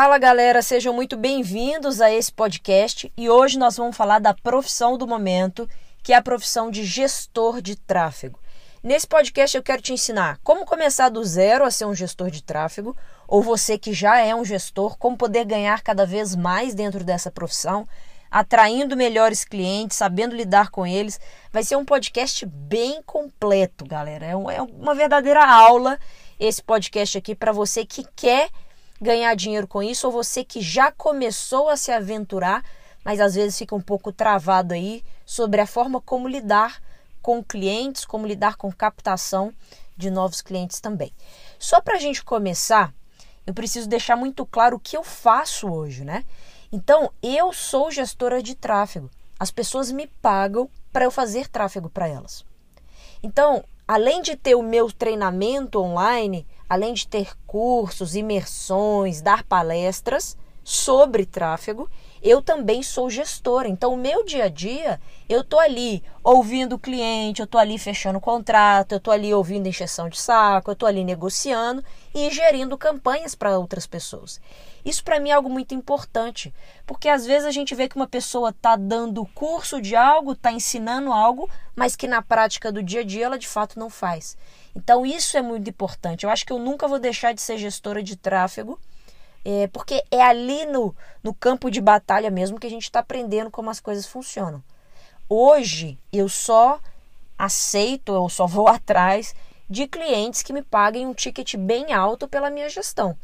Fala galera, sejam muito bem-vindos a esse podcast e hoje nós vamos falar da profissão do momento, que é a profissão de gestor de tráfego. Nesse podcast eu quero te ensinar como começar do zero a ser um gestor de tráfego, ou você que já é um gestor, como poder ganhar cada vez mais dentro dessa profissão, atraindo melhores clientes, sabendo lidar com eles. Vai ser um podcast bem completo, galera. É, é uma verdadeira aula esse podcast aqui para você que quer ganhar dinheiro com isso ou você que já começou a se aventurar, mas às vezes fica um pouco travado aí sobre a forma como lidar com clientes, como lidar com captação de novos clientes também. Só para a gente começar, eu preciso deixar muito claro o que eu faço hoje, né? Então, eu sou gestora de tráfego. As pessoas me pagam para eu fazer tráfego para elas. Então, além de ter o meu treinamento online, além de ter cursos, imersões, dar palestras sobre tráfego, eu também sou gestora. Então, o meu dia a dia, eu tô ali ouvindo o cliente, eu tô ali fechando contrato, eu tô ali ouvindo encheção de saco, eu tô ali negociando e gerindo campanhas para outras pessoas. Isso para mim é algo muito importante, porque às vezes a gente vê que uma pessoa tá dando curso de algo, tá ensinando algo, mas que na prática do dia a dia ela de fato não faz. Então, isso é muito importante. Eu acho que eu nunca vou deixar de ser gestora de tráfego é, porque é ali no, no campo de batalha mesmo que a gente está aprendendo como as coisas funcionam. Hoje eu só aceito, eu só vou atrás de clientes que me paguem um ticket bem alto pela minha gestão.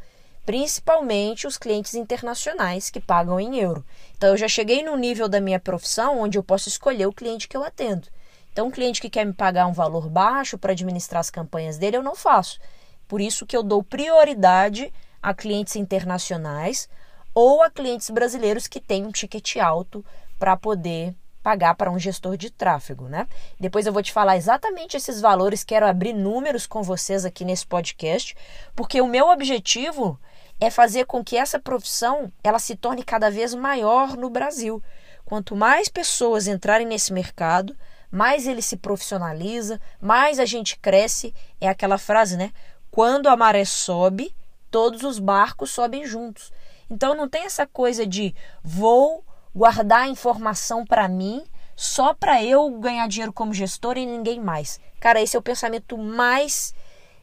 Principalmente os clientes internacionais que pagam em euro. Então eu já cheguei no nível da minha profissão onde eu posso escolher o cliente que eu atendo. Então, um cliente que quer me pagar um valor baixo para administrar as campanhas dele, eu não faço. Por isso que eu dou prioridade a clientes internacionais ou a clientes brasileiros que têm um ticket alto para poder pagar para um gestor de tráfego, né? Depois eu vou te falar exatamente esses valores, quero abrir números com vocês aqui nesse podcast, porque o meu objetivo é fazer com que essa profissão ela se torne cada vez maior no Brasil. Quanto mais pessoas entrarem nesse mercado, mais ele se profissionaliza, mais a gente cresce. É aquela frase, né? Quando a maré sobe, todos os barcos sobem juntos. Então não tem essa coisa de vou guardar a informação para mim só para eu ganhar dinheiro como gestor e ninguém mais. Cara, esse é o pensamento mais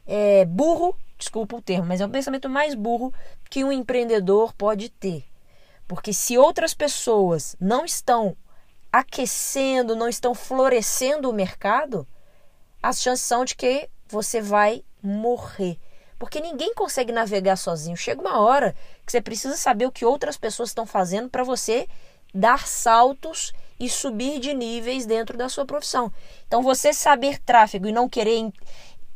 é, burro, desculpa o termo, mas é o pensamento mais burro que um empreendedor pode ter. Porque se outras pessoas não estão aquecendo, não estão florescendo o mercado, as chances são de que você vai morrer. Porque ninguém consegue navegar sozinho. Chega uma hora que você precisa saber o que outras pessoas estão fazendo para você dar saltos e subir de níveis dentro da sua profissão. Então, você saber tráfego e não querer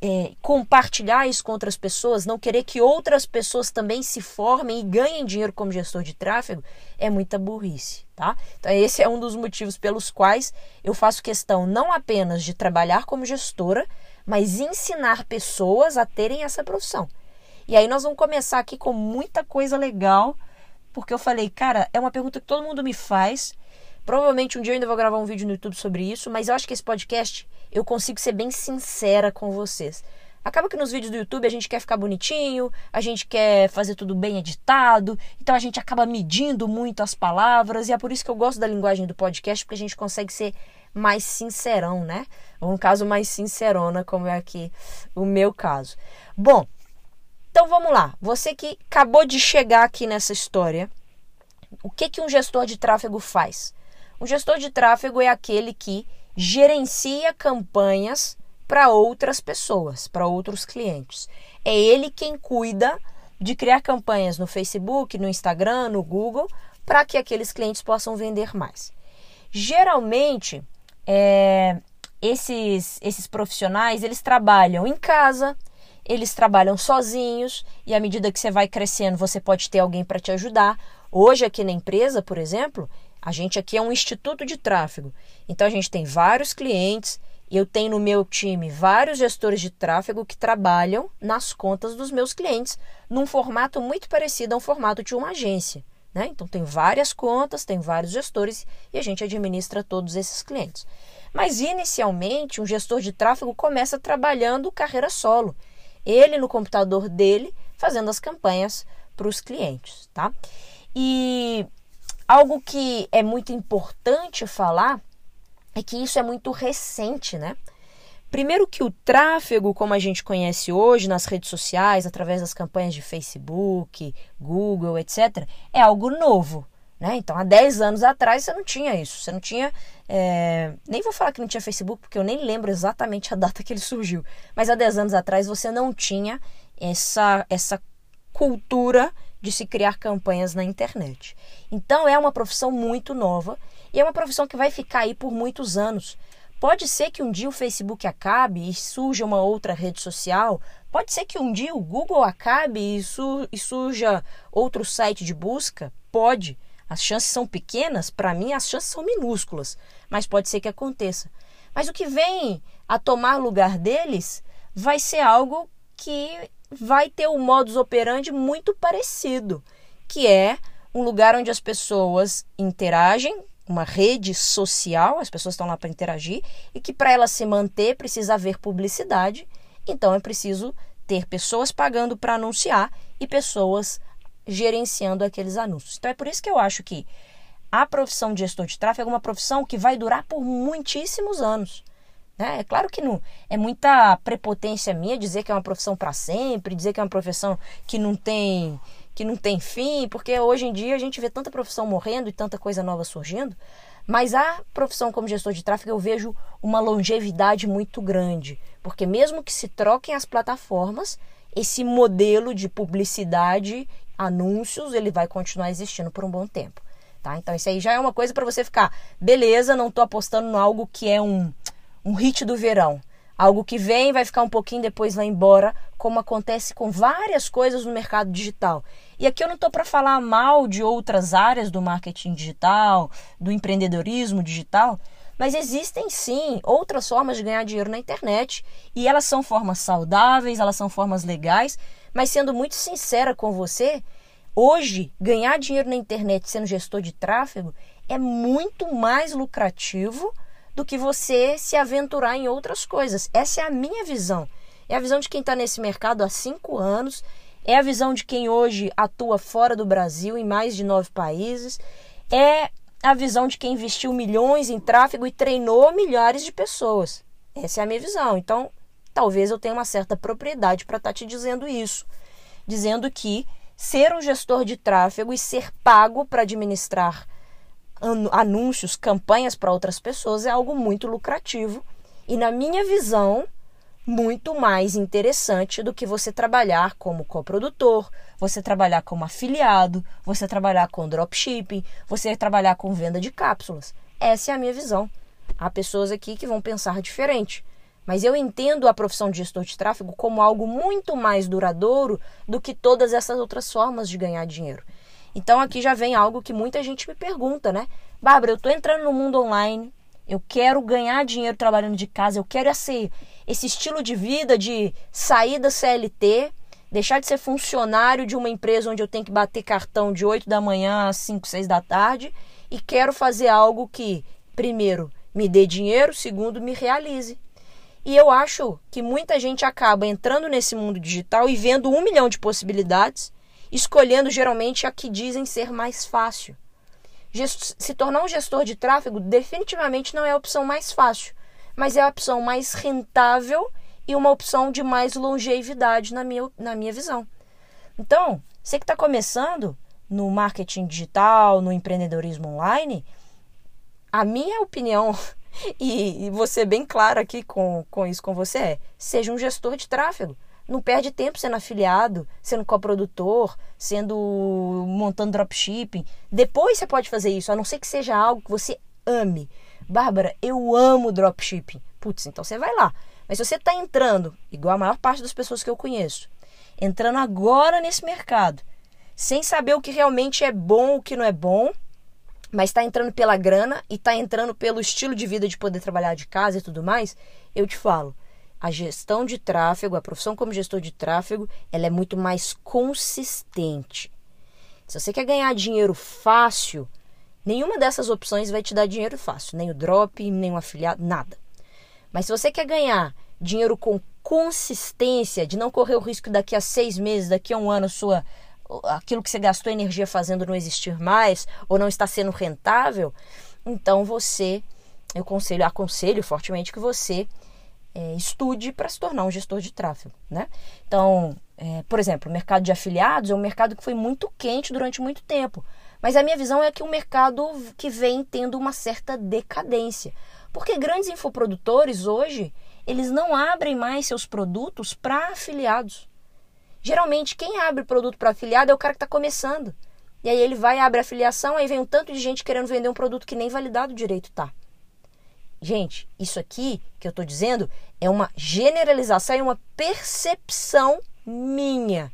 é, compartilhar isso com outras pessoas, não querer que outras pessoas também se formem e ganhem dinheiro como gestor de tráfego, é muita burrice, tá? Então, esse é um dos motivos pelos quais eu faço questão não apenas de trabalhar como gestora, mas ensinar pessoas a terem essa profissão. E aí nós vamos começar aqui com muita coisa legal, porque eu falei, cara, é uma pergunta que todo mundo me faz. Provavelmente um dia eu ainda vou gravar um vídeo no YouTube sobre isso, mas eu acho que esse podcast eu consigo ser bem sincera com vocês. Acaba que nos vídeos do YouTube a gente quer ficar bonitinho, a gente quer fazer tudo bem editado, então a gente acaba medindo muito as palavras, e é por isso que eu gosto da linguagem do podcast, porque a gente consegue ser mais sincerão, né? Ou um caso mais sincerona, como é aqui o meu caso. Bom, então vamos lá. Você que acabou de chegar aqui nessa história, o que, que um gestor de tráfego faz? Um gestor de tráfego é aquele que gerencia campanhas para outras pessoas, para outros clientes. É ele quem cuida de criar campanhas no Facebook, no Instagram, no Google, para que aqueles clientes possam vender mais. Geralmente, é, esses, esses profissionais eles trabalham em casa, eles trabalham sozinhos e à medida que você vai crescendo, você pode ter alguém para te ajudar. Hoje, aqui na empresa, por exemplo, a gente aqui é um instituto de tráfego. Então, a gente tem vários clientes eu tenho no meu time vários gestores de tráfego que trabalham nas contas dos meus clientes, num formato muito parecido a um formato de uma agência. Né? Então, tem várias contas, tem vários gestores e a gente administra todos esses clientes. Mas, inicialmente, um gestor de tráfego começa trabalhando carreira solo. Ele no computador dele, fazendo as campanhas para os clientes, tá? E algo que é muito importante falar é que isso é muito recente, né? Primeiro que o tráfego, como a gente conhece hoje nas redes sociais, através das campanhas de Facebook, Google, etc., é algo novo. Né? Então, há 10 anos atrás você não tinha isso. Você não tinha. É... Nem vou falar que não tinha Facebook, porque eu nem lembro exatamente a data que ele surgiu. Mas há 10 anos atrás você não tinha essa, essa cultura de se criar campanhas na internet. Então, é uma profissão muito nova e é uma profissão que vai ficar aí por muitos anos. Pode ser que um dia o Facebook acabe e surja uma outra rede social. Pode ser que um dia o Google acabe e, su e surja outro site de busca. Pode. As chances são pequenas, para mim as chances são minúsculas, mas pode ser que aconteça. Mas o que vem a tomar lugar deles vai ser algo que vai ter um modus operandi muito parecido, que é um lugar onde as pessoas interagem, uma rede social, as pessoas estão lá para interagir, e que para ela se manter precisa haver publicidade, então é preciso ter pessoas pagando para anunciar e pessoas gerenciando aqueles anúncios. Então é por isso que eu acho que a profissão de gestor de tráfego é uma profissão que vai durar por muitíssimos anos. Né? É claro que não é muita prepotência minha dizer que é uma profissão para sempre, dizer que é uma profissão que não tem que não tem fim, porque hoje em dia a gente vê tanta profissão morrendo e tanta coisa nova surgindo. Mas a profissão como gestor de tráfego eu vejo uma longevidade muito grande, porque mesmo que se troquem as plataformas, esse modelo de publicidade anúncios, ele vai continuar existindo por um bom tempo. Tá? Então, isso aí já é uma coisa para você ficar, beleza, não estou apostando em algo que é um, um hit do verão. Algo que vem, vai ficar um pouquinho, depois vai embora, como acontece com várias coisas no mercado digital. E aqui eu não estou para falar mal de outras áreas do marketing digital, do empreendedorismo digital, mas existem sim outras formas de ganhar dinheiro na internet. E elas são formas saudáveis, elas são formas legais, mas sendo muito sincera com você, hoje ganhar dinheiro na internet sendo gestor de tráfego é muito mais lucrativo do que você se aventurar em outras coisas. Essa é a minha visão. É a visão de quem está nesse mercado há cinco anos. É a visão de quem hoje atua fora do Brasil, em mais de nove países. É a visão de quem investiu milhões em tráfego e treinou milhares de pessoas. Essa é a minha visão. Então, talvez eu tenha uma certa propriedade para estar tá te dizendo isso, dizendo que ser um gestor de tráfego e ser pago para administrar anúncios, campanhas para outras pessoas é algo muito lucrativo e, na minha visão, muito mais interessante do que você trabalhar como coprodutor, você trabalhar como afiliado, você trabalhar com dropshipping, você trabalhar com venda de cápsulas. Essa é a minha visão. Há pessoas aqui que vão pensar diferente. Mas eu entendo a profissão de gestor de tráfego como algo muito mais duradouro do que todas essas outras formas de ganhar dinheiro. Então aqui já vem algo que muita gente me pergunta, né? Bárbara, eu estou entrando no mundo online, eu quero ganhar dinheiro trabalhando de casa, eu quero esse, esse estilo de vida de sair da CLT, deixar de ser funcionário de uma empresa onde eu tenho que bater cartão de 8 da manhã às 5, 6 da tarde e quero fazer algo que, primeiro, me dê dinheiro, segundo, me realize. E eu acho que muita gente acaba entrando nesse mundo digital e vendo um milhão de possibilidades, escolhendo geralmente a que dizem ser mais fácil. Se tornar um gestor de tráfego definitivamente não é a opção mais fácil, mas é a opção mais rentável e uma opção de mais longevidade na minha, na minha visão. Então, você que está começando no marketing digital, no empreendedorismo online, a minha opinião e, e você bem claro aqui com, com isso com você é, seja um gestor de tráfego. Não perde tempo sendo afiliado, sendo coprodutor, sendo montando dropshipping. Depois você pode fazer isso, a não ser que seja algo que você ame. Bárbara, eu amo dropshipping. Putz, então você vai lá. Mas se você está entrando, igual a maior parte das pessoas que eu conheço, entrando agora nesse mercado, sem saber o que realmente é bom, o que não é bom, mas está entrando pela grana e está entrando pelo estilo de vida de poder trabalhar de casa e tudo mais, eu te falo, a gestão de tráfego, a profissão como gestor de tráfego, ela é muito mais consistente. Se você quer ganhar dinheiro fácil, nenhuma dessas opções vai te dar dinheiro fácil, nem o drop, nem o afiliado, nada. Mas se você quer ganhar dinheiro com consistência, de não correr o risco daqui a seis meses, daqui a um ano, sua aquilo que você gastou energia fazendo não existir mais ou não está sendo rentável, então você, eu aconselho, aconselho fortemente que você é, estude para se tornar um gestor de tráfego, né? Então, é, por exemplo, o mercado de afiliados é um mercado que foi muito quente durante muito tempo. Mas a minha visão é que o mercado que vem tendo uma certa decadência. Porque grandes infoprodutores hoje, eles não abrem mais seus produtos para afiliados. Geralmente, quem abre produto para afiliado é o cara que está começando. E aí ele vai, abre a afiliação, aí vem um tanto de gente querendo vender um produto que nem validado direito tá. Gente, isso aqui que eu estou dizendo é uma generalização, é uma percepção minha.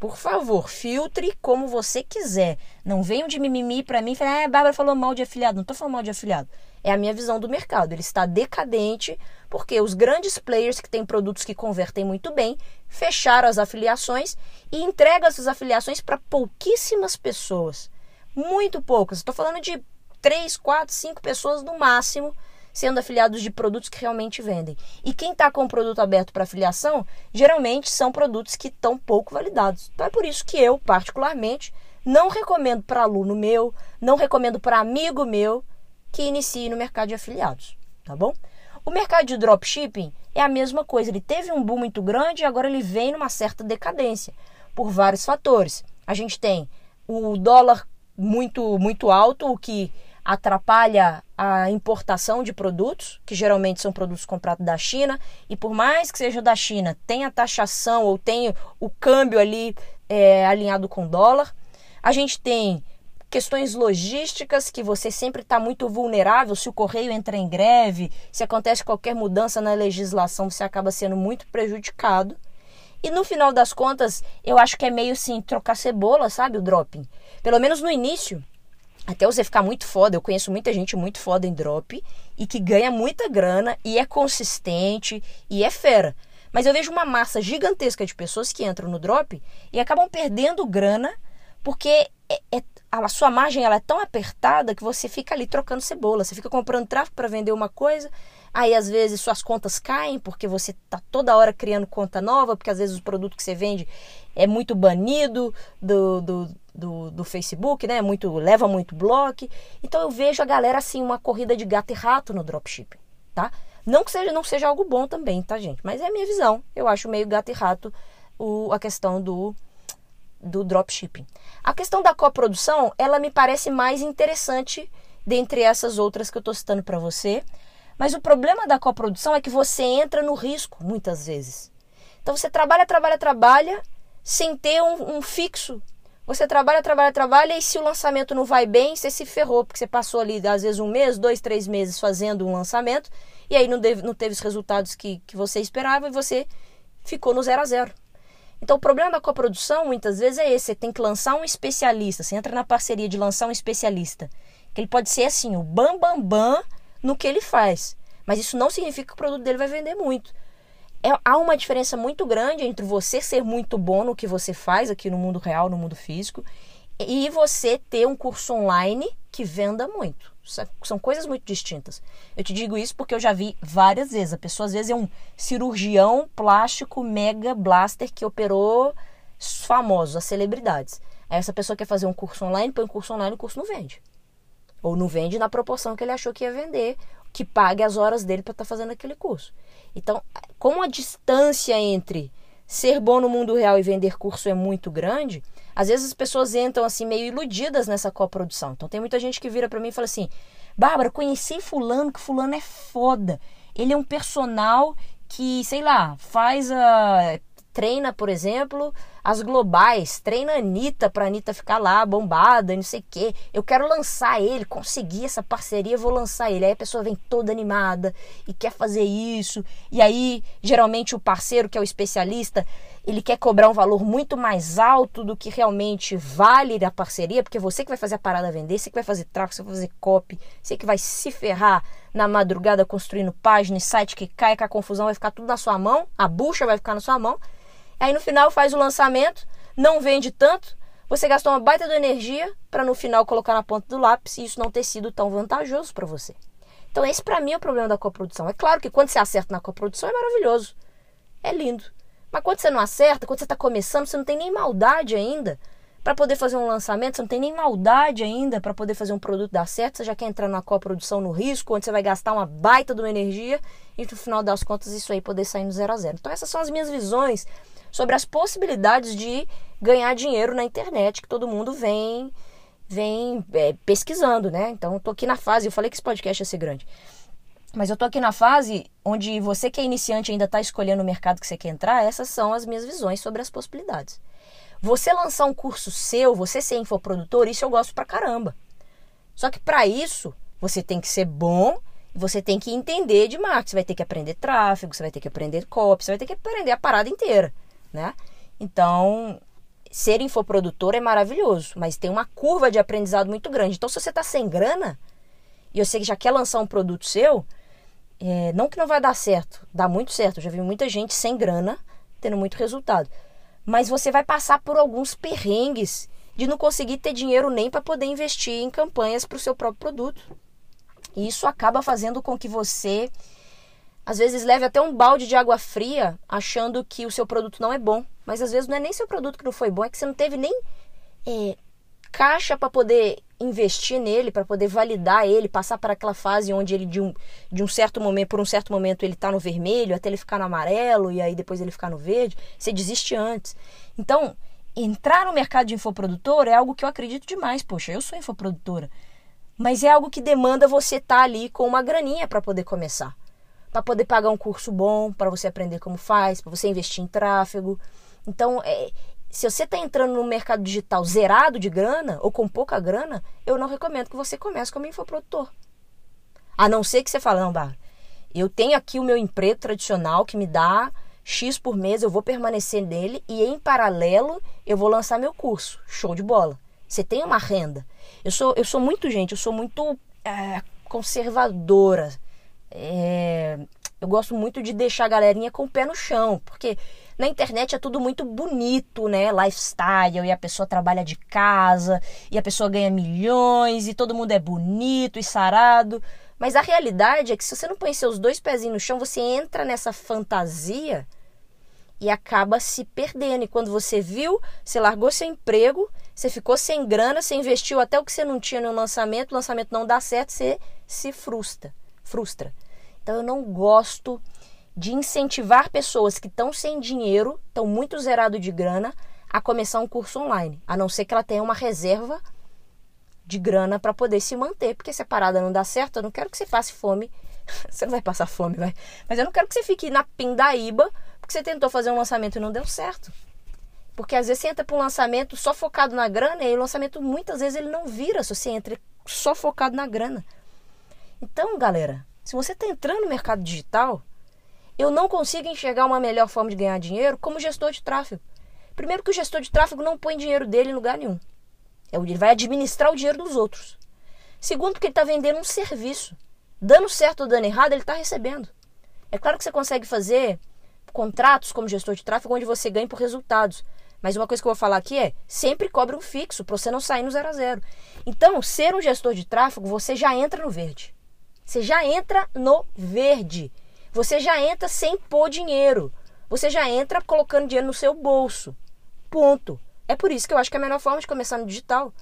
Por favor, filtre como você quiser. Não venham de mimimi para mim e falem, ah, a Bárbara falou mal de afiliado. Não estou falando mal de afiliado. É a minha visão do mercado. Ele está decadente porque os grandes players que têm produtos que convertem muito bem fecharam as afiliações e entregam essas afiliações para pouquíssimas pessoas. Muito poucas. Estou falando de 3, 4, 5 pessoas no máximo sendo afiliados de produtos que realmente vendem. E quem está com o produto aberto para afiliação, geralmente são produtos que estão pouco validados. Então é por isso que eu, particularmente, não recomendo para aluno meu, não recomendo para amigo meu que inicie no mercado de afiliados, tá bom? O mercado de dropshipping é a mesma coisa, ele teve um boom muito grande e agora ele vem numa certa decadência por vários fatores. A gente tem o dólar muito muito alto, o que atrapalha a importação de produtos, que geralmente são produtos comprados da China, e por mais que seja da China, tem a taxação ou tem o câmbio ali é, alinhado com o dólar. A gente tem questões logísticas que você sempre está muito vulnerável se o correio entra em greve, se acontece qualquer mudança na legislação, você acaba sendo muito prejudicado. E no final das contas, eu acho que é meio assim, trocar cebola, sabe? O dropping. Pelo menos no início, até você ficar muito foda. Eu conheço muita gente muito foda em drop e que ganha muita grana e é consistente e é fera. Mas eu vejo uma massa gigantesca de pessoas que entram no drop e acabam perdendo grana porque é, é, a sua margem ela é tão apertada que você fica ali trocando cebola. Você fica comprando tráfego para vender uma coisa, aí às vezes suas contas caem porque você está toda hora criando conta nova, porque às vezes o produto que você vende é muito banido do, do, do, do Facebook, né? Muito, leva muito bloco. Então eu vejo a galera assim, uma corrida de gato e rato no dropshipping, tá? Não que seja, não seja algo bom também, tá, gente? Mas é a minha visão. Eu acho meio gato e rato o, a questão do, do dropshipping. A questão da coprodução, ela me parece mais interessante dentre essas outras que eu estou citando para você. Mas o problema da coprodução é que você entra no risco muitas vezes. Então você trabalha, trabalha, trabalha sem ter um, um fixo você trabalha, trabalha, trabalha e se o lançamento não vai bem, você se ferrou, porque você passou ali às vezes um mês, dois, três meses fazendo um lançamento e aí não, deve, não teve os resultados que, que você esperava e você ficou no zero a zero. Então o problema da coprodução muitas vezes é esse, você tem que lançar um especialista, você entra na parceria de lançar um especialista, que ele pode ser assim, o bam bam bam no que ele faz, mas isso não significa que o produto dele vai vender muito é, há uma diferença muito grande entre você ser muito bom no que você faz aqui no mundo real, no mundo físico, e você ter um curso online que venda muito. São coisas muito distintas. Eu te digo isso porque eu já vi várias vezes. A pessoa às vezes é um cirurgião plástico mega blaster que operou famosos, as celebridades. Aí essa pessoa quer fazer um curso online, põe um curso online, o curso não vende. Ou não vende na proporção que ele achou que ia vender, que pague as horas dele para estar tá fazendo aquele curso. Então, como a distância entre ser bom no mundo real e vender curso é muito grande, às vezes as pessoas entram assim meio iludidas nessa coprodução. Então tem muita gente que vira para mim e fala assim: "Bárbara, conheci fulano, que fulano é foda. Ele é um personal que, sei lá, faz a treina, por exemplo, as globais, treina a Anitta pra Anitta ficar lá bombada, não sei o quê. Eu quero lançar ele, conseguir essa parceria, vou lançar ele. Aí a pessoa vem toda animada e quer fazer isso. E aí, geralmente, o parceiro, que é o especialista, ele quer cobrar um valor muito mais alto do que realmente vale a parceria, porque você que vai fazer a parada vender, você que vai fazer tráfego, você vai fazer copy, você que vai se ferrar na madrugada construindo página e site que cai, que a confusão vai ficar tudo na sua mão, a bucha vai ficar na sua mão. Aí no final faz o lançamento, não vende tanto, você gastou uma baita de energia para no final colocar na ponta do lápis e isso não ter sido tão vantajoso para você. Então esse para mim é o problema da coprodução. É claro que quando você acerta na coprodução é maravilhoso, é lindo. Mas quando você não acerta, quando você está começando, você não tem nem maldade ainda. Para poder fazer um lançamento, você não tem nem maldade ainda para poder fazer um produto dar certo, você já quer entrar na coprodução no risco, onde você vai gastar uma baita de uma energia e no final das contas isso aí poder sair no zero a zero. Então essas são as minhas visões sobre as possibilidades de ganhar dinheiro na internet que todo mundo vem vem é, pesquisando, né? Então eu tô aqui na fase, eu falei que esse podcast ia ser grande. Mas eu tô aqui na fase onde você que é iniciante ainda está escolhendo o mercado que você quer entrar, essas são as minhas visões sobre as possibilidades. Você lançar um curso seu, você ser infoprodutor, isso eu gosto pra caramba. Só que para isso, você tem que ser bom você tem que entender de marketing. Você vai ter que aprender tráfego, você vai ter que aprender copy, você vai ter que aprender a parada inteira, né? Então, ser infoprodutor é maravilhoso, mas tem uma curva de aprendizado muito grande. Então, se você está sem grana e que já quer lançar um produto seu, é, não que não vai dar certo, dá muito certo. Eu já vi muita gente sem grana tendo muito resultado. Mas você vai passar por alguns perrengues de não conseguir ter dinheiro nem para poder investir em campanhas para o seu próprio produto. E isso acaba fazendo com que você, às vezes, leve até um balde de água fria achando que o seu produto não é bom. Mas às vezes não é nem seu produto que não foi bom, é que você não teve nem é, caixa para poder investir nele, para poder validar ele, passar para aquela fase onde ele de um, de um certo momento, por um certo momento ele está no vermelho, até ele ficar no amarelo e aí depois ele ficar no verde, você desiste antes. Então, entrar no mercado de infoprodutor é algo que eu acredito demais. Poxa, eu sou infoprodutora. Mas é algo que demanda você estar tá ali com uma graninha para poder começar. Para poder pagar um curso bom, para você aprender como faz, para você investir em tráfego. Então, é, se você está entrando no mercado digital zerado de grana ou com pouca grana, eu não recomendo que você comece como infoprodutor. A não ser que você fale, não, Bárbara, eu tenho aqui o meu emprego tradicional que me dá X por mês, eu vou permanecer nele e em paralelo eu vou lançar meu curso. Show de bola. Você tem uma renda. Eu sou, eu sou muito, gente, eu sou muito é, conservadora. É, eu gosto muito de deixar a galerinha com o pé no chão, porque na internet é tudo muito bonito, né? Lifestyle, e a pessoa trabalha de casa, e a pessoa ganha milhões, e todo mundo é bonito e sarado. Mas a realidade é que se você não põe seus dois pezinhos no chão, você entra nessa fantasia e acaba se perdendo. E quando você viu, você largou seu emprego, você ficou sem grana, você investiu até o que você não tinha no lançamento, o lançamento não dá certo, você se frustra. frustra. Então eu não gosto de incentivar pessoas que estão sem dinheiro, estão muito zerado de grana, a começar um curso online, a não ser que ela tenha uma reserva de grana para poder se manter, porque se a parada não dá certo, eu não quero que você passe fome. você não vai passar fome, vai. Mas eu não quero que você fique na pindaíba porque você tentou fazer um lançamento e não deu certo. Porque às vezes você entra para um lançamento só focado na grana e o lançamento muitas vezes ele não vira se você entra só focado na grana. Então, galera, se você está entrando no mercado digital, eu não consigo enxergar uma melhor forma de ganhar dinheiro como gestor de tráfego. Primeiro que o gestor de tráfego não põe dinheiro dele em lugar nenhum. É ele vai administrar o dinheiro dos outros. Segundo, porque ele está vendendo um serviço. Dando certo ou dando errado, ele está recebendo. É claro que você consegue fazer contratos como gestor de tráfego onde você ganha por resultados. Mas uma coisa que eu vou falar aqui é: sempre cobre um fixo para você não sair no zero a zero. Então, ser um gestor de tráfego, você já entra no verde. Você já entra no verde. Você já entra sem pôr dinheiro. Você já entra colocando dinheiro no seu bolso. Ponto. É por isso que eu acho que é a melhor forma de começar no digital.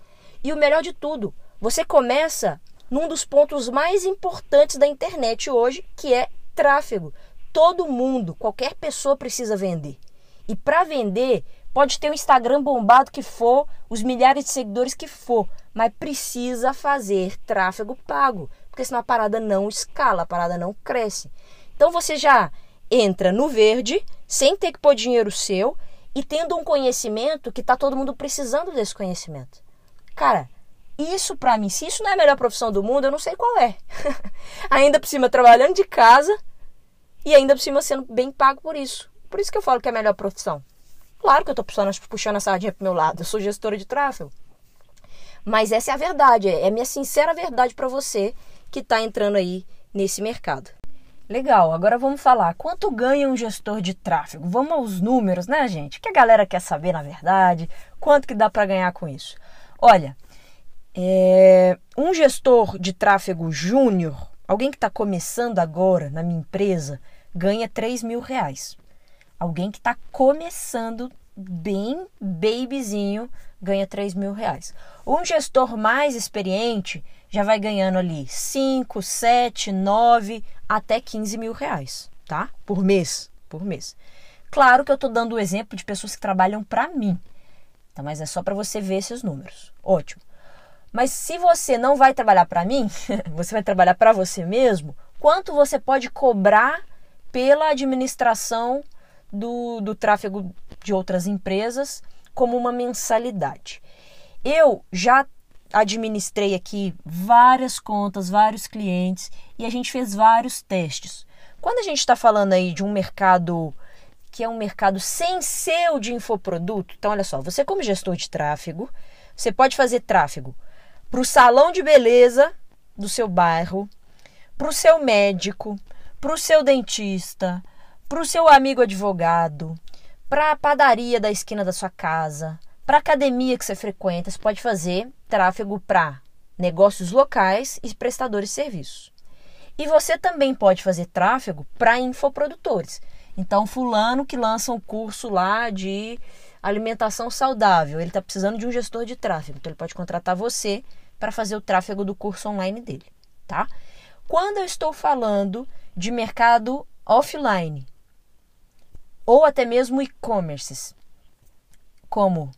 E o melhor de tudo, você começa num dos pontos mais importantes da internet hoje, que é tráfego. Todo mundo, qualquer pessoa precisa vender. E para vender, pode ter o Instagram bombado que for, os milhares de seguidores que for, mas precisa fazer tráfego pago, porque senão a parada não escala, a parada não cresce. Então você já entra no verde, sem ter que pôr dinheiro seu e tendo um conhecimento que está todo mundo precisando desse conhecimento. Cara, isso para mim, se isso não é a melhor profissão do mundo, eu não sei qual é. ainda por cima trabalhando de casa e ainda por cima sendo bem pago por isso. Por isso que eu falo que é a melhor profissão. Claro que eu estou puxando, a sardinha pro meu lado, eu sou gestora de tráfego. Mas essa é a verdade, é a minha sincera verdade para você que está entrando aí nesse mercado. Legal, agora vamos falar. Quanto ganha um gestor de tráfego? Vamos aos números, né, gente? Que a galera quer saber, na verdade, quanto que dá para ganhar com isso. Olha, é, um gestor de tráfego júnior, alguém que está começando agora na minha empresa, ganha 3 mil reais. Alguém que está começando bem babyzinho ganha 3 mil reais. Um gestor mais experiente já vai ganhando ali 5, 7, 9, até 15 mil reais, tá? Por mês, por mês. Claro que eu estou dando o exemplo de pessoas que trabalham para mim, tá? mas é só para você ver esses números. Ótimo. Mas se você não vai trabalhar para mim, você vai trabalhar para você mesmo, quanto você pode cobrar pela administração do, do tráfego de outras empresas como uma mensalidade? Eu já administrei aqui várias contas, vários clientes e a gente fez vários testes. Quando a gente está falando aí de um mercado que é um mercado sem ser o de infoproduto, então olha só, você como gestor de tráfego, você pode fazer tráfego para o salão de beleza do seu bairro, para o seu médico, para o seu dentista, para o seu amigo advogado, para a padaria da esquina da sua casa, para a academia que você frequenta, você pode fazer tráfego para negócios locais e prestadores de serviços. E você também pode fazer tráfego para infoprodutores. Então, fulano que lança um curso lá de alimentação saudável, ele está precisando de um gestor de tráfego. Então, ele pode contratar você para fazer o tráfego do curso online dele, tá? Quando eu estou falando de mercado offline ou até mesmo e-commerces, como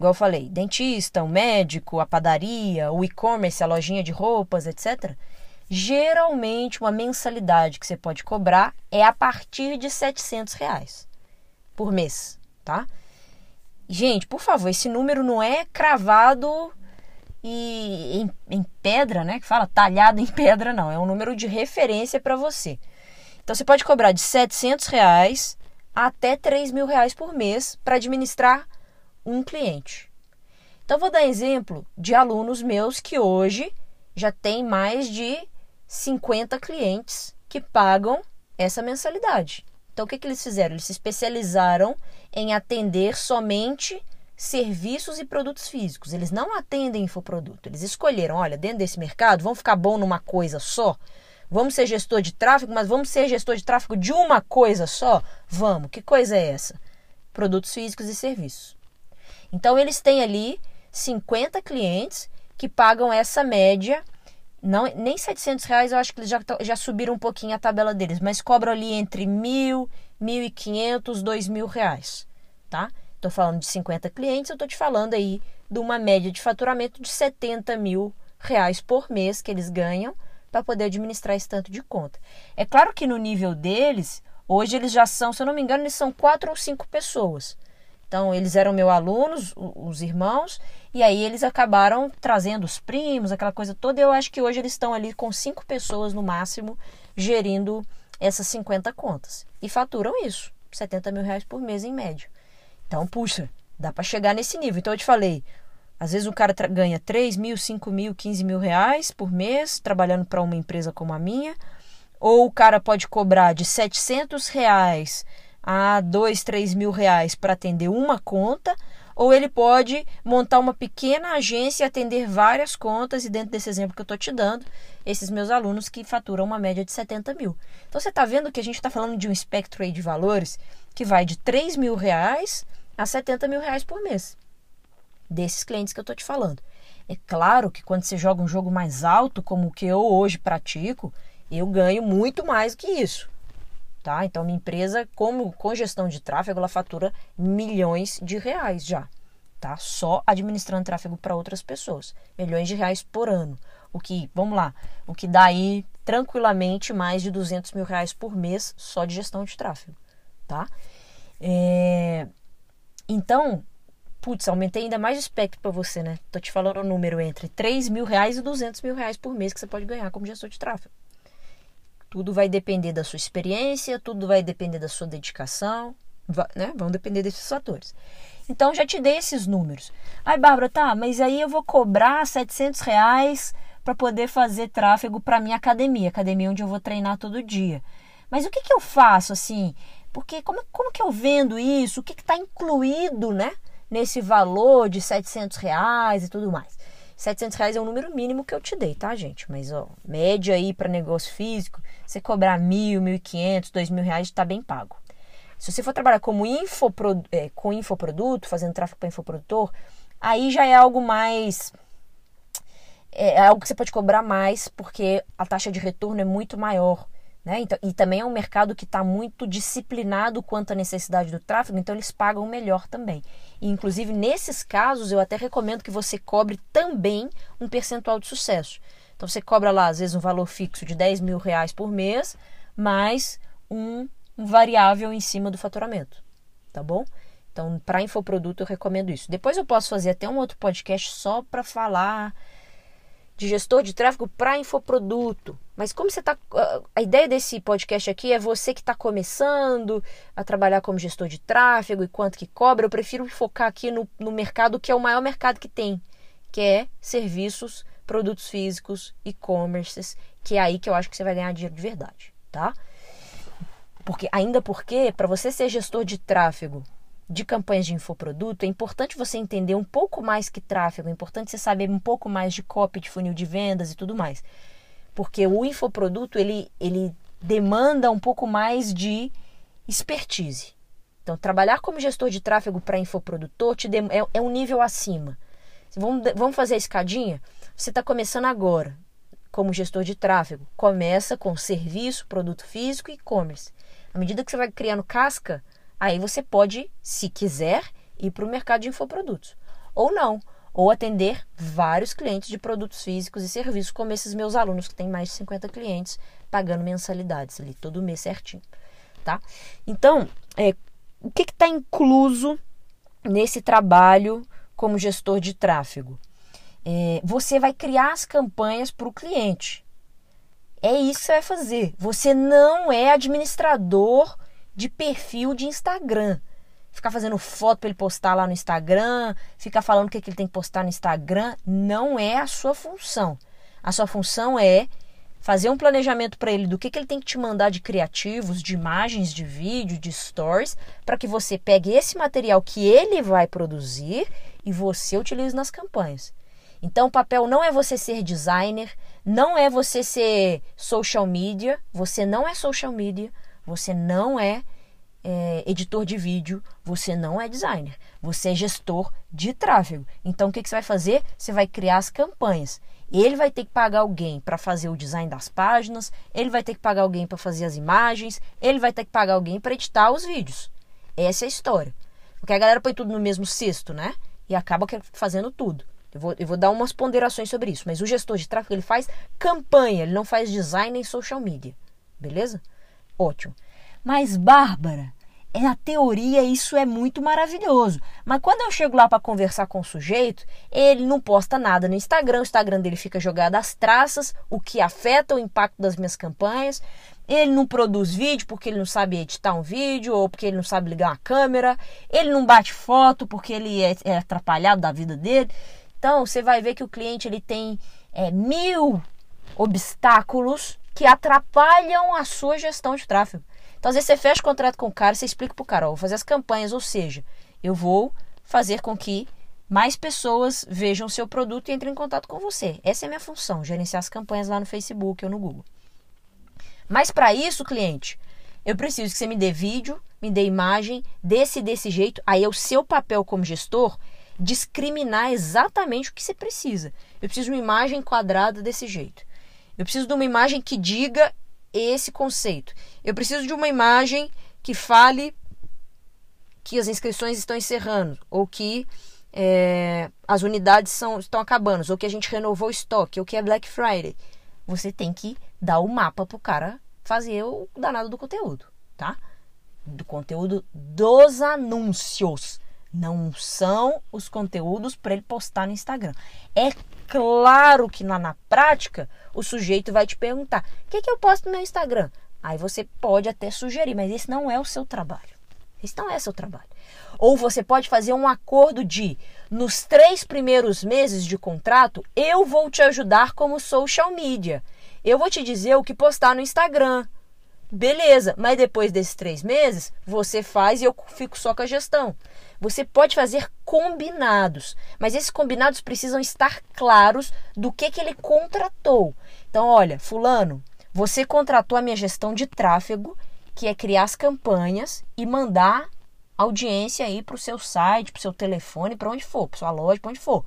Igual eu falei, dentista, o médico, a padaria, o e-commerce, a lojinha de roupas, etc. Geralmente, uma mensalidade que você pode cobrar é a partir de 700 reais por mês, tá? Gente, por favor, esse número não é cravado e em, em pedra, né? Que fala talhado em pedra, não. É um número de referência para você. Então, você pode cobrar de 700 reais até 3 mil reais por mês para administrar um cliente. Então, vou dar exemplo de alunos meus que hoje já têm mais de 50 clientes que pagam essa mensalidade. Então, o que, que eles fizeram? Eles se especializaram em atender somente serviços e produtos físicos. Eles não atendem infoproduto. Eles escolheram, olha, dentro desse mercado, vamos ficar bom numa coisa só? Vamos ser gestor de tráfego, mas vamos ser gestor de tráfego de uma coisa só? Vamos. Que coisa é essa? Produtos físicos e serviços. Então eles têm ali 50 clientes que pagam essa média, não nem 700 reais, eu acho que eles já, já subiram um pouquinho a tabela deles, mas cobram ali entre mil, mil e quinhentos, dois mil reais, tá? Estou falando de 50 clientes, eu estou te falando aí de uma média de faturamento de 70 mil reais por mês que eles ganham para poder administrar esse tanto de conta. É claro que no nível deles, hoje eles já são, se eu não me engano, eles são quatro ou cinco pessoas. Então, eles eram meus alunos, os irmãos, e aí eles acabaram trazendo os primos, aquela coisa toda. E eu acho que hoje eles estão ali com cinco pessoas no máximo, gerindo essas 50 contas. E faturam isso, 70 mil reais por mês em média. Então, puxa, dá para chegar nesse nível. Então, eu te falei, às vezes o cara ganha 3 mil, 5 mil, 15 mil reais por mês, trabalhando para uma empresa como a minha. Ou o cara pode cobrar de 700 reais a dois, três mil reais para atender uma conta, ou ele pode montar uma pequena agência e atender várias contas, e dentro desse exemplo que eu estou te dando, esses meus alunos que faturam uma média de 70 mil. Então você está vendo que a gente está falando de um espectro aí de valores que vai de 3 mil reais a 70 mil reais por mês. Desses clientes que eu estou te falando. É claro que quando você joga um jogo mais alto, como o que eu hoje pratico, eu ganho muito mais que isso tá? Então, minha empresa, como com gestão de tráfego, ela fatura milhões de reais já, tá? Só administrando tráfego para outras pessoas, milhões de reais por ano. O que, vamos lá, o que dá aí tranquilamente mais de 200 mil reais por mês só de gestão de tráfego, tá? É... Então, putz, aumentei ainda mais o espectro para você, né? Tô te falando o um número entre 3 mil reais e 200 mil reais por mês que você pode ganhar como gestor de tráfego. Tudo vai depender da sua experiência, tudo vai depender da sua dedicação, né? Vão depender desses fatores. Então, já te dei esses números. Ai, Bárbara, tá, mas aí eu vou cobrar 700 reais para poder fazer tráfego para minha academia, academia onde eu vou treinar todo dia. Mas o que, que eu faço assim? Porque como, como que eu vendo isso? O que está incluído, né? Nesse valor de 700 reais e tudo mais. 700 reais é o número mínimo que eu te dei, tá, gente? Mas, ó, média aí para negócio físico, você cobrar mil, mil e quinhentos, dois mil reais, está bem pago. Se você for trabalhar como infopro, é, com infoproduto, fazendo tráfego para infoprodutor, aí já é algo mais é, é algo que você pode cobrar mais porque a taxa de retorno é muito maior. Né? Então, e também é um mercado que está muito disciplinado quanto à necessidade do tráfego, então eles pagam melhor também. E, inclusive, nesses casos, eu até recomendo que você cobre também um percentual de sucesso. Então você cobra lá, às vezes, um valor fixo de 10 mil reais por mês, mais um, um variável em cima do faturamento. Tá bom? Então, para infoproduto, eu recomendo isso. Depois eu posso fazer até um outro podcast só para falar de gestor de tráfego para infoproduto. Mas como você está. A ideia desse podcast aqui é você que está começando a trabalhar como gestor de tráfego e quanto que cobra. Eu prefiro focar aqui no, no mercado que é o maior mercado que tem, que é serviços, produtos físicos, e-commerces, que é aí que eu acho que você vai ganhar dinheiro de verdade, tá? Porque ainda porque para você ser gestor de tráfego de campanhas de infoproduto, é importante você entender um pouco mais que tráfego, é importante você saber um pouco mais de copy, de funil de vendas e tudo mais. Porque o infoproduto, ele, ele demanda um pouco mais de expertise. Então, trabalhar como gestor de tráfego para infoprodutor te dem é, é um nível acima. Vamos, vamos fazer a escadinha? Você está começando agora como gestor de tráfego. Começa com serviço, produto físico e e-commerce. À medida que você vai criando casca, Aí você pode, se quiser, ir para o mercado de infoprodutos. Ou não, ou atender vários clientes de produtos físicos e serviços, como esses meus alunos que têm mais de 50 clientes pagando mensalidades ali todo mês certinho, tá? Então, é, o que está incluso nesse trabalho como gestor de tráfego? É, você vai criar as campanhas para o cliente. É isso que você vai fazer. Você não é administrador de perfil de Instagram. Ficar fazendo foto para ele postar lá no Instagram, ficar falando o que, que ele tem que postar no Instagram, não é a sua função. A sua função é fazer um planejamento para ele do que, que ele tem que te mandar de criativos, de imagens, de vídeo, de stories, para que você pegue esse material que ele vai produzir e você utilize nas campanhas. Então, o papel não é você ser designer, não é você ser social media, você não é social media, você não é, é, editor de vídeo, você não é designer, você é gestor de tráfego. Então o que, que você vai fazer? Você vai criar as campanhas. Ele vai ter que pagar alguém para fazer o design das páginas, ele vai ter que pagar alguém para fazer as imagens, ele vai ter que pagar alguém para editar os vídeos. Essa é a história. Porque a galera põe tudo no mesmo cesto, né? E acaba fazendo tudo. Eu vou, eu vou dar umas ponderações sobre isso. Mas o gestor de tráfego ele faz campanha, ele não faz design nem social media. Beleza? Ótimo. Mas, Bárbara, é na teoria isso é muito maravilhoso. Mas quando eu chego lá para conversar com o sujeito, ele não posta nada no Instagram, o Instagram dele fica jogado às traças, o que afeta o impacto das minhas campanhas. Ele não produz vídeo porque ele não sabe editar um vídeo ou porque ele não sabe ligar uma câmera. Ele não bate foto porque ele é, é atrapalhado da vida dele. Então você vai ver que o cliente ele tem é, mil obstáculos que atrapalham a sua gestão de tráfego. Então, às vezes, você fecha o contrato com o cara, você explica para o cara, ó, vou fazer as campanhas, ou seja, eu vou fazer com que mais pessoas vejam o seu produto e entrem em contato com você. Essa é a minha função, gerenciar as campanhas lá no Facebook ou no Google. Mas para isso, cliente, eu preciso que você me dê vídeo, me dê imagem, desse desse jeito. Aí é o seu papel como gestor discriminar exatamente o que você precisa. Eu preciso de uma imagem quadrada desse jeito. Eu preciso de uma imagem que diga esse conceito. Eu preciso de uma imagem que fale que as inscrições estão encerrando, ou que é, as unidades são, estão acabando, ou que a gente renovou o estoque, ou que é Black Friday. Você tem que dar o mapa para o cara fazer o danado do conteúdo, tá? Do conteúdo dos anúncios. Não são os conteúdos para ele postar no Instagram. É claro que lá na prática o sujeito vai te perguntar: o que, que eu posto no meu Instagram? Aí você pode até sugerir, mas esse não é o seu trabalho. Esse não é o seu trabalho. Ou você pode fazer um acordo de, nos três primeiros meses de contrato, eu vou te ajudar como social media. Eu vou te dizer o que postar no Instagram. Beleza, mas depois desses três meses, você faz e eu fico só com a gestão. Você pode fazer combinados, mas esses combinados precisam estar claros do que, que ele contratou. Então, olha, Fulano, você contratou a minha gestão de tráfego, que é criar as campanhas e mandar audiência aí para o seu site, para o seu telefone, para onde for, para sua loja, para onde for.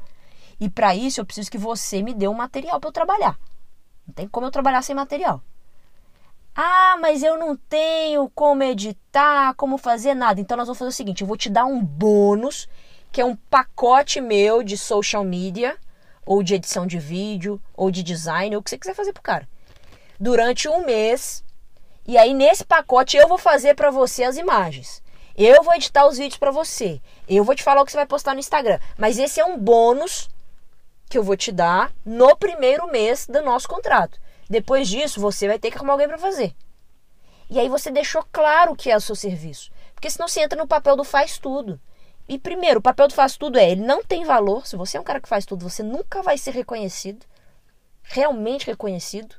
E para isso eu preciso que você me dê um material para eu trabalhar. Não tem como eu trabalhar sem material. Ah, mas eu não tenho como editar, como fazer nada. Então nós vamos fazer o seguinte: eu vou te dar um bônus, que é um pacote meu de social media, ou de edição de vídeo, ou de design, ou o que você quiser fazer pro cara. Durante um mês. E aí nesse pacote eu vou fazer para você as imagens. Eu vou editar os vídeos para você. Eu vou te falar o que você vai postar no Instagram. Mas esse é um bônus que eu vou te dar no primeiro mês do nosso contrato. Depois disso, você vai ter que arrumar alguém para fazer. E aí você deixou claro o que é o seu serviço. Porque senão você entra no papel do faz tudo. E primeiro, o papel do faz tudo é, ele não tem valor. Se você é um cara que faz tudo, você nunca vai ser reconhecido, realmente reconhecido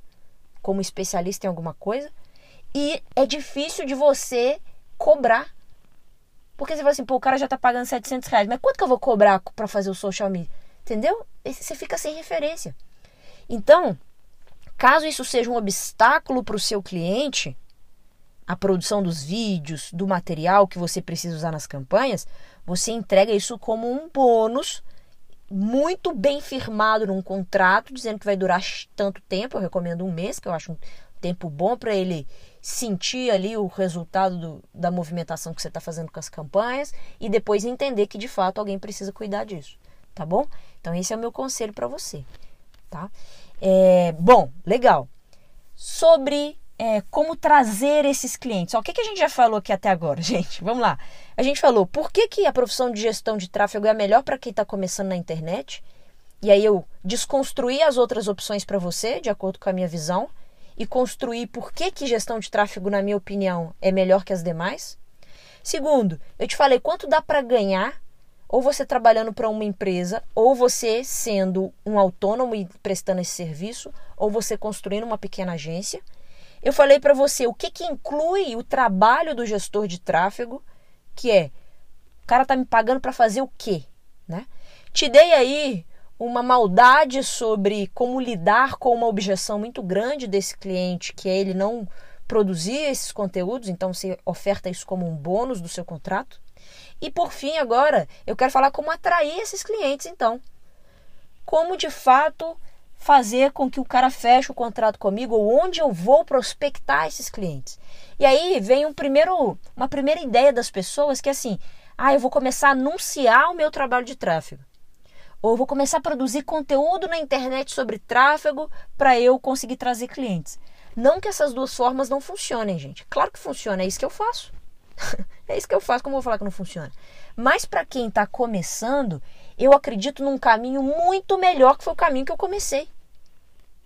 como especialista em alguma coisa. E é difícil de você cobrar. Porque você fala assim, pô, o cara já tá pagando 700 reais, mas quanto que eu vou cobrar para fazer o social media? Entendeu? Você fica sem referência. Então, Caso isso seja um obstáculo para o seu cliente, a produção dos vídeos, do material que você precisa usar nas campanhas, você entrega isso como um bônus muito bem firmado num contrato, dizendo que vai durar tanto tempo. Eu recomendo um mês, que eu acho um tempo bom para ele sentir ali o resultado do, da movimentação que você está fazendo com as campanhas e depois entender que de fato alguém precisa cuidar disso, tá bom? Então esse é o meu conselho para você, tá? É, bom, legal. Sobre é, como trazer esses clientes. Ó, o que, que a gente já falou aqui até agora, gente? Vamos lá. A gente falou por que, que a profissão de gestão de tráfego é a melhor para quem está começando na internet. E aí eu desconstruí as outras opções para você, de acordo com a minha visão, e construí por que, que gestão de tráfego, na minha opinião, é melhor que as demais. Segundo, eu te falei quanto dá para ganhar ou você trabalhando para uma empresa, ou você sendo um autônomo e prestando esse serviço, ou você construindo uma pequena agência. Eu falei para você o que, que inclui o trabalho do gestor de tráfego, que é o cara tá me pagando para fazer o quê, né? Te dei aí uma maldade sobre como lidar com uma objeção muito grande desse cliente, que é ele não produzir esses conteúdos, então você oferta isso como um bônus do seu contrato. E por fim, agora, eu quero falar como atrair esses clientes, então. Como de fato fazer com que o cara feche o contrato comigo ou onde eu vou prospectar esses clientes. E aí vem um primeiro, uma primeira ideia das pessoas que é assim: ah, eu vou começar a anunciar o meu trabalho de tráfego. Ou vou começar a produzir conteúdo na internet sobre tráfego para eu conseguir trazer clientes. Não que essas duas formas não funcionem, gente. Claro que funciona, é isso que eu faço. é isso que eu faço, como eu vou falar que não funciona? Mas para quem está começando, eu acredito num caminho muito melhor que foi o caminho que eu comecei.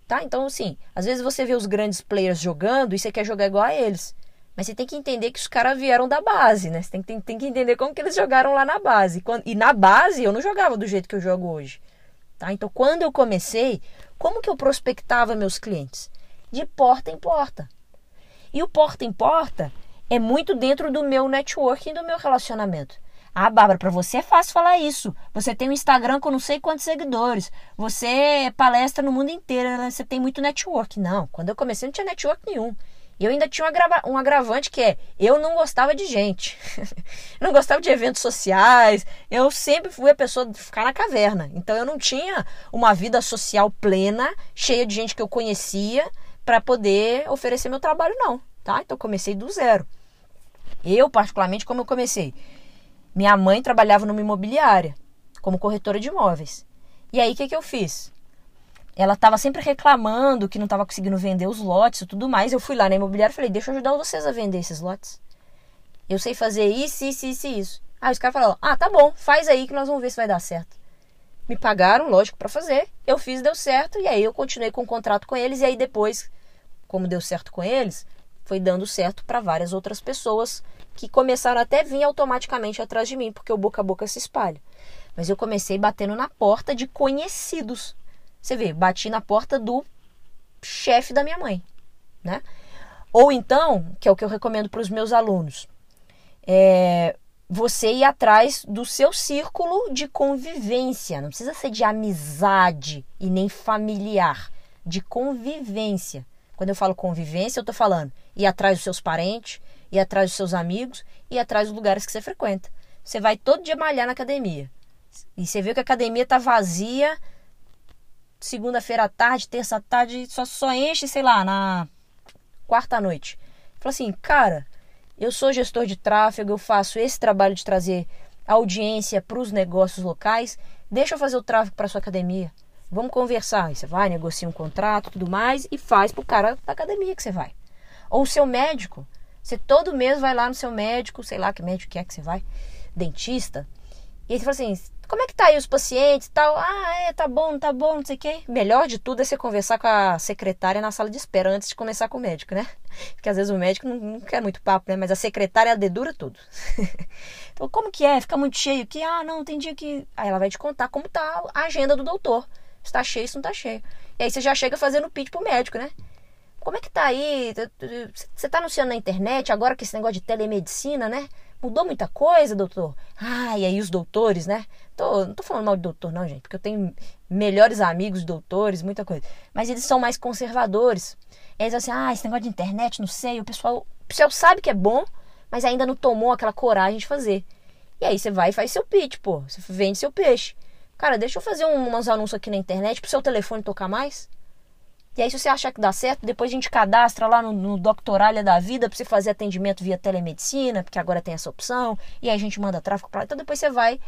Tá? Então, assim, às vezes você vê os grandes players jogando e você quer jogar igual a eles. Mas você tem que entender que os caras vieram da base, né? Você tem, tem, tem que entender como que eles jogaram lá na base. E na base eu não jogava do jeito que eu jogo hoje. Tá? Então, quando eu comecei, como que eu prospectava meus clientes? De porta em porta. E o porta em porta é muito dentro do meu networking, do meu relacionamento. Ah, Bárbara, para você é fácil falar isso. Você tem um Instagram com não sei quantos seguidores. Você palestra no mundo inteiro, né? você tem muito network. Não, quando eu comecei não tinha network nenhum. E eu ainda tinha um, agrava agravante que é, eu não gostava de gente. não gostava de eventos sociais. Eu sempre fui a pessoa de ficar na caverna. Então eu não tinha uma vida social plena, cheia de gente que eu conhecia, para poder oferecer meu trabalho, não. Tá? Então comecei do zero. Eu, particularmente, como eu comecei? Minha mãe trabalhava numa imobiliária, como corretora de imóveis. E aí, o que, que eu fiz? Ela estava sempre reclamando que não estava conseguindo vender os lotes e tudo mais. Eu fui lá na imobiliária e falei: deixa eu ajudar vocês a vender esses lotes. Eu sei fazer isso, isso, isso isso. Aí os caras falaram: ah, tá bom, faz aí que nós vamos ver se vai dar certo. Me pagaram, lógico, para fazer. Eu fiz, deu certo. E aí eu continuei com o contrato com eles. E aí depois, como deu certo com eles, foi dando certo para várias outras pessoas que começaram até vir automaticamente atrás de mim, porque o boca a boca se espalha. Mas eu comecei batendo na porta de conhecidos. Você vê, bati na porta do chefe da minha mãe, né? Ou então, que é o que eu recomendo para os meus alunos, é você ir atrás do seu círculo de convivência. Não precisa ser de amizade e nem familiar, de convivência. Quando eu falo convivência, eu estou falando ir atrás dos seus parentes, ir atrás dos seus amigos, ir atrás dos lugares que você frequenta. Você vai todo dia malhar na academia. E você vê que a academia tá vazia segunda-feira à tarde, terça à tarde, só, só enche, sei lá, na quarta noite. Fala assim, cara, eu sou gestor de tráfego, eu faço esse trabalho de trazer audiência para os negócios locais. Deixa eu fazer o tráfego para sua academia. Vamos conversar. Aí você vai, negocia um contrato, tudo mais e faz pro cara da academia que você vai. Ou o seu médico. Você todo mês vai lá no seu médico, sei lá que médico que é que você vai, dentista. E ele fala assim: como é que tá aí os pacientes tal? Ah, é, tá bom, tá bom, não sei o quê. Melhor de tudo é você conversar com a secretária na sala de espera antes de começar com o médico, né? Porque às vezes o médico não, não quer muito papo, né? Mas a secretária dedura tudo. então, como que é? Fica muito cheio aqui? Ah, não, tem dia que. Aí ela vai te contar como tá a agenda do doutor. Se tá cheio, se não tá cheio. E aí você já chega fazendo pitch pro médico, né? Como é que tá aí? Você tá anunciando na internet agora que esse negócio de telemedicina, né? Mudou muita coisa, doutor? Ah, e aí os doutores, né? Tô, não tô falando mal de doutor, não, gente, porque eu tenho melhores amigos doutores, muita coisa. Mas eles são mais conservadores. Eles assim, ah, esse negócio de internet, não sei. O pessoal, o pessoal sabe que é bom, mas ainda não tomou aquela coragem de fazer. E aí você vai e faz seu pitch, pô. Você vende seu peixe. Cara, deixa eu fazer uns anúncios aqui na internet pro seu telefone tocar mais. E aí, se você achar que dá certo, depois a gente cadastra lá no, no Doctoralha da Vida para você fazer atendimento via telemedicina, porque agora tem essa opção, e aí a gente manda tráfego para lá. Então depois você vai,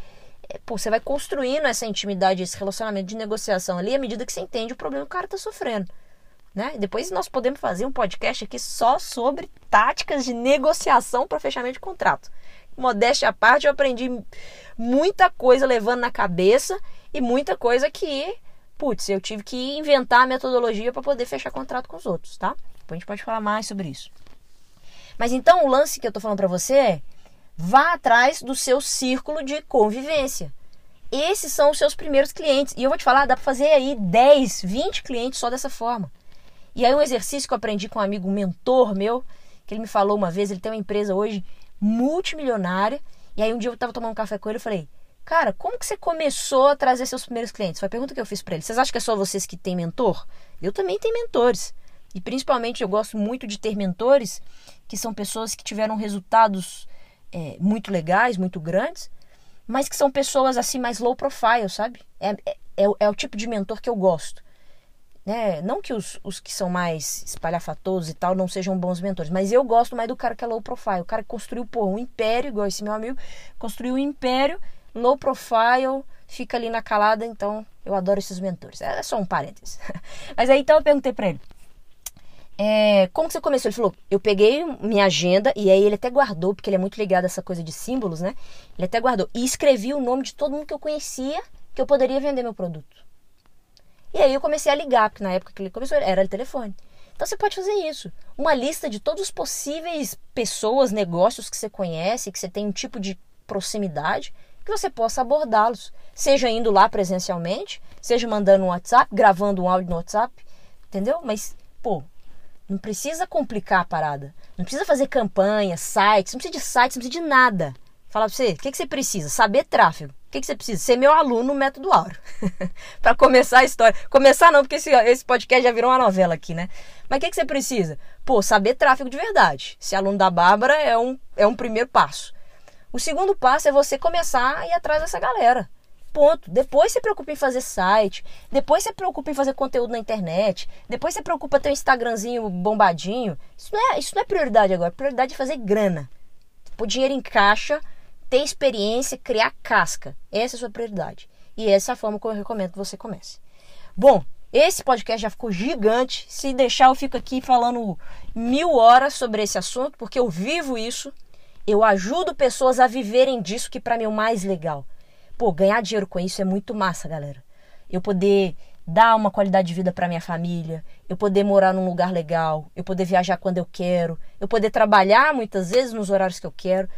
é, pô, você vai construindo essa intimidade, esse relacionamento de negociação ali à medida que você entende o problema que o cara está sofrendo. Né? Depois nós podemos fazer um podcast aqui só sobre táticas de negociação para fechamento de contrato. Modéstia à parte, eu aprendi muita coisa levando na cabeça e muita coisa que putz, eu tive que inventar a metodologia para poder fechar contrato com os outros, tá? Depois a gente pode falar mais sobre isso. Mas então o lance que eu tô falando para você é vá atrás do seu círculo de convivência. Esses são os seus primeiros clientes. E eu vou te falar, dá para fazer aí 10, 20 clientes só dessa forma. E aí um exercício que eu aprendi com um amigo, mentor meu, que ele me falou uma vez, ele tem uma empresa hoje multimilionária. E aí um dia eu estava tomando um café com ele e falei: Cara, como que você começou a trazer seus primeiros clientes? Foi a pergunta que eu fiz para ele. Vocês acham que é só vocês que têm mentor? Eu também tenho mentores. E principalmente eu gosto muito de ter mentores que são pessoas que tiveram resultados é, muito legais, muito grandes, mas que são pessoas assim mais low profile, sabe? É, é, é, é o tipo de mentor que eu gosto. Né? Não que os, os que são mais espalhafatosos e tal não sejam bons mentores, mas eu gosto mais do cara que é low profile, o cara que construiu pô, um império, igual esse meu amigo, construiu um império low profile, fica ali na calada, então eu adoro esses mentores. É só um parênteses. Mas aí então eu perguntei para ele. É, como que você começou? Ele falou, eu peguei minha agenda e aí ele até guardou, porque ele é muito ligado a essa coisa de símbolos, né? Ele até guardou e escrevi o nome de todo mundo que eu conhecia que eu poderia vender meu produto. E aí eu comecei a ligar, porque na época que ele começou era o telefone. Então você pode fazer isso. Uma lista de todos os possíveis pessoas, negócios que você conhece, que você tem um tipo de proximidade que você possa abordá-los, seja indo lá presencialmente, seja mandando um WhatsApp, gravando um áudio no WhatsApp, entendeu? Mas, pô, não precisa complicar a parada. Não precisa fazer campanha, sites, não precisa de sites, não precisa de nada. Fala pra você, o que, que você precisa? Saber tráfego. O que, que você precisa? Ser meu aluno no Método Auro. para começar a história. Começar não, porque esse, esse podcast já virou uma novela aqui, né? Mas o que, que você precisa? Pô, saber tráfego de verdade. Ser aluno da Bárbara é um, é um primeiro passo. O segundo passo é você começar a ir atrás dessa galera. Ponto. Depois você preocupa em fazer site, depois você preocupa em fazer conteúdo na internet, depois você preocupa ter um Instagramzinho bombadinho. Isso não é, isso não é prioridade agora. Prioridade é fazer grana. Pôr dinheiro em caixa, ter experiência, criar casca. Essa é a sua prioridade. E essa é a forma como eu recomendo que você comece. Bom, esse podcast já ficou gigante. Se deixar, eu fico aqui falando mil horas sobre esse assunto, porque eu vivo isso. Eu ajudo pessoas a viverem disso que para mim é o mais legal. Pô, ganhar dinheiro com isso é muito massa, galera. Eu poder dar uma qualidade de vida para minha família, eu poder morar num lugar legal, eu poder viajar quando eu quero, eu poder trabalhar muitas vezes nos horários que eu quero.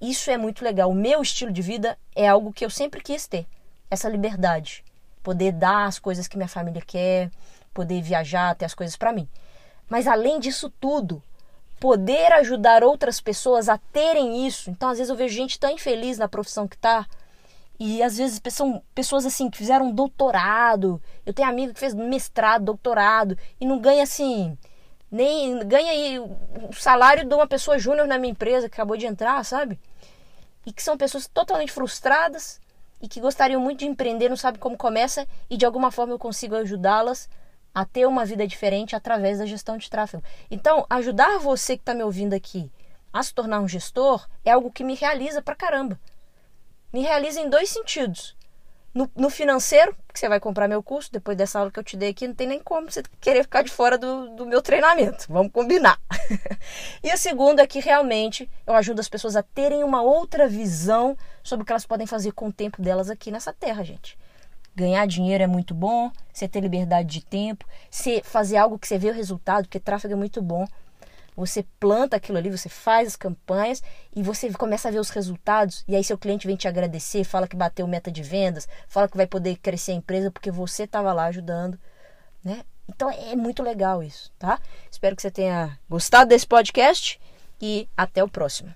Isso é muito legal. O meu estilo de vida é algo que eu sempre quis ter. Essa liberdade, poder dar as coisas que minha família quer, poder viajar, ter as coisas para mim. Mas além disso tudo, poder ajudar outras pessoas a terem isso. Então, às vezes eu vejo gente tão infeliz na profissão que tá. E às vezes são pessoas assim que fizeram doutorado. Eu tenho amigo que fez mestrado, doutorado e não ganha assim Nem ganha aí o salário de uma pessoa júnior na minha empresa que acabou de entrar, sabe? E que são pessoas totalmente frustradas e que gostariam muito de empreender, não sabe como começa e de alguma forma eu consigo ajudá-las a ter uma vida diferente através da gestão de tráfego. Então, ajudar você que está me ouvindo aqui a se tornar um gestor é algo que me realiza pra caramba. Me realiza em dois sentidos. No, no, financeiro, que você vai comprar meu curso, depois dessa aula que eu te dei aqui, não tem nem como você querer ficar de fora do, do meu treinamento. Vamos combinar. e a segunda é que realmente eu ajudo as pessoas a terem uma outra visão sobre o que elas podem fazer com o tempo delas aqui nessa terra, gente. Ganhar dinheiro é muito bom, você ter liberdade de tempo, você fazer algo que você vê o resultado, porque tráfego é muito bom. Você planta aquilo ali, você faz as campanhas e você começa a ver os resultados. E aí seu cliente vem te agradecer, fala que bateu meta de vendas, fala que vai poder crescer a empresa porque você estava lá ajudando, né? Então é muito legal isso, tá? Espero que você tenha gostado desse podcast e até o próximo.